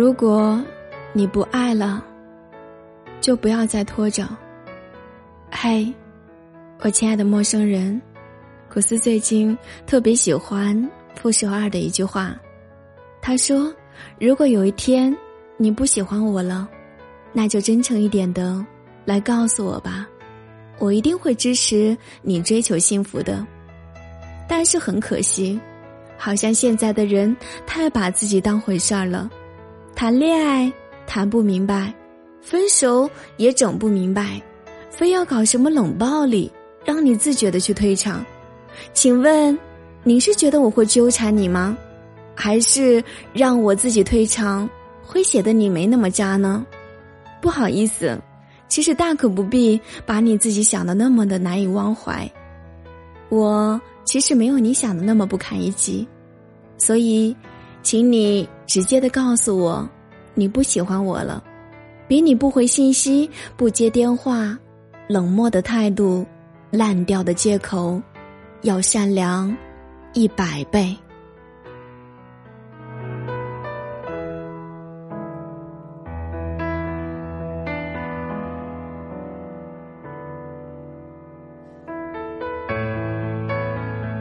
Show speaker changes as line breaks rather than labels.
如果你不爱了，就不要再拖着。嘿，我亲爱的陌生人，古斯最近特别喜欢傅首尔的一句话，他说：“如果有一天你不喜欢我了，那就真诚一点的来告诉我吧，我一定会支持你追求幸福的。”但是很可惜，好像现在的人太把自己当回事儿了。谈恋爱谈不明白，分手也整不明白，非要搞什么冷暴力，让你自觉的去退场。请问，你是觉得我会纠缠你吗？还是让我自己退场会显得你没那么渣呢？不好意思，其实大可不必把你自己想的那么的难以忘怀。我其实没有你想的那么不堪一击，所以。请你直接的告诉我，你不喜欢我了，比你不回信息、不接电话、冷漠的态度、烂掉的借口，要善良一百倍。